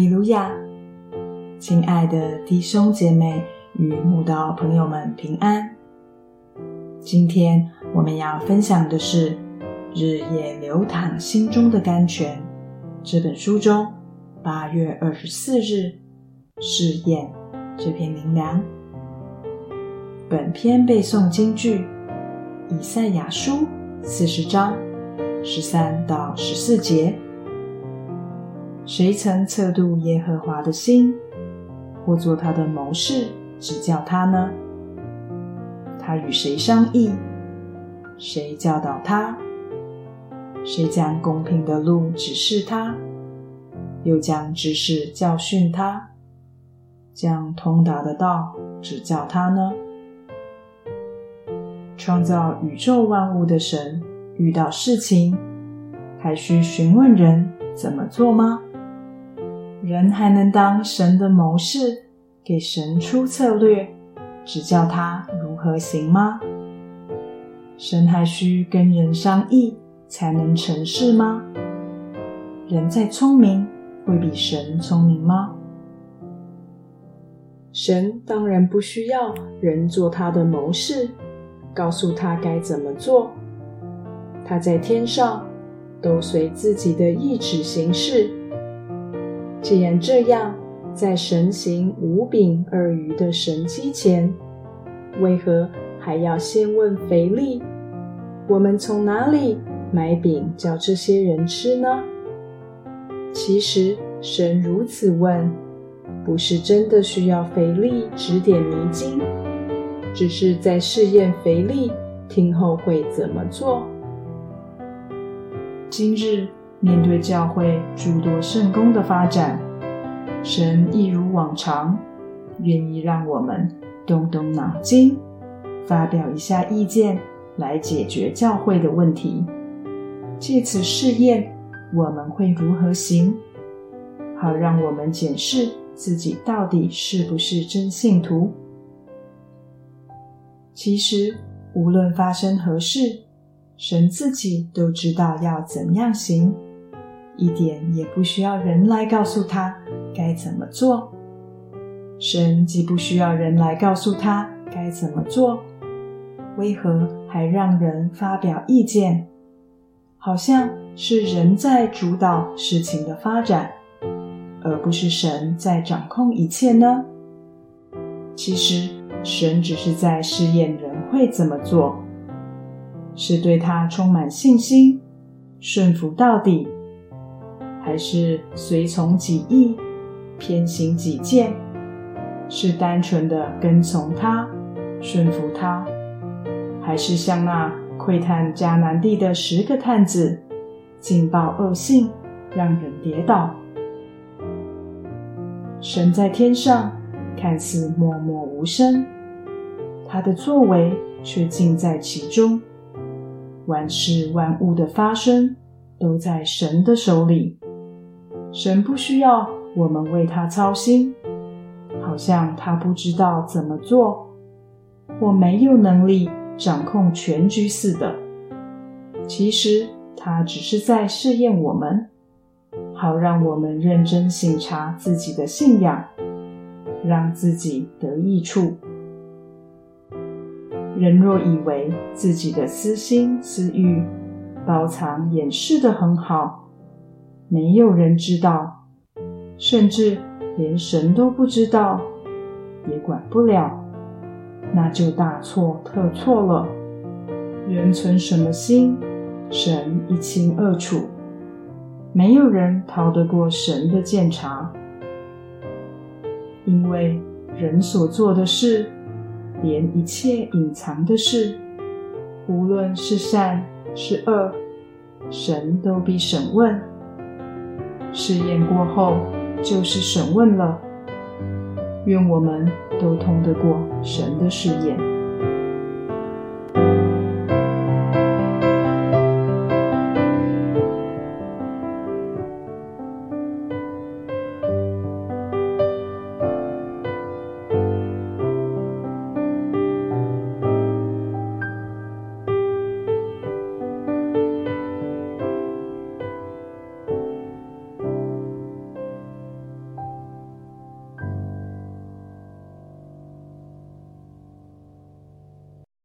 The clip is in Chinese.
路亚！亲爱的弟兄姐妹与慕道朋友们平安。今天我们要分享的是《日夜流淌心中的甘泉》这本书中八月二十四日试验这篇灵粮。本篇背诵京剧以赛亚书四十章十三到十四节。谁曾测度耶和华的心，或做他的谋士指教他呢？他与谁商议？谁教导他？谁将公平的路指示他？又将知识教训他？将通达的道指教他呢？创造宇宙万物的神，遇到事情还需询问人怎么做吗？人还能当神的谋士，给神出策略，指教他如何行吗？神还需跟人商议才能成事吗？人再聪明，会比神聪明吗？神当然不需要人做他的谋士，告诉他该怎么做。他在天上，都随自己的意志行事。既然这样，在神行五饼二鱼的神机前，为何还要先问腓力？我们从哪里买饼叫这些人吃呢？其实神如此问，不是真的需要腓力指点迷津，只是在试验腓力听后会怎么做。今日。面对教会诸多圣功的发展，神一如往常，愿意让我们动动脑筋，发表一下意见，来解决教会的问题。借此试验，我们会如何行？好让我们检视自己到底是不是真信徒。其实，无论发生何事，神自己都知道要怎样行。一点也不需要人来告诉他该怎么做。神既不需要人来告诉他该怎么做，为何还让人发表意见？好像是人在主导事情的发展，而不是神在掌控一切呢？其实，神只是在试验人会怎么做，是对他充满信心，顺服到底。还是随从己意，偏行己见，是单纯的跟从他，顺服他，还是像那窥探迦南地的十个探子，劲爆恶性，让人跌倒？神在天上看似默默无声，他的作为却尽在其中，万事万物的发生都在神的手里。神不需要我们为他操心，好像他不知道怎么做，或没有能力掌控全局似的。其实他只是在试验我们，好让我们认真省察自己的信仰，让自己得益处。人若以为自己的私心私欲包藏掩饰的很好，没有人知道，甚至连神都不知道，也管不了，那就大错特错了。人存什么心，神一清二楚，没有人逃得过神的鉴察。因为人所做的事，连一切隐藏的事，无论是善是恶，神都必审问。试验过后，就是审问了。愿我们都通得过神的试验。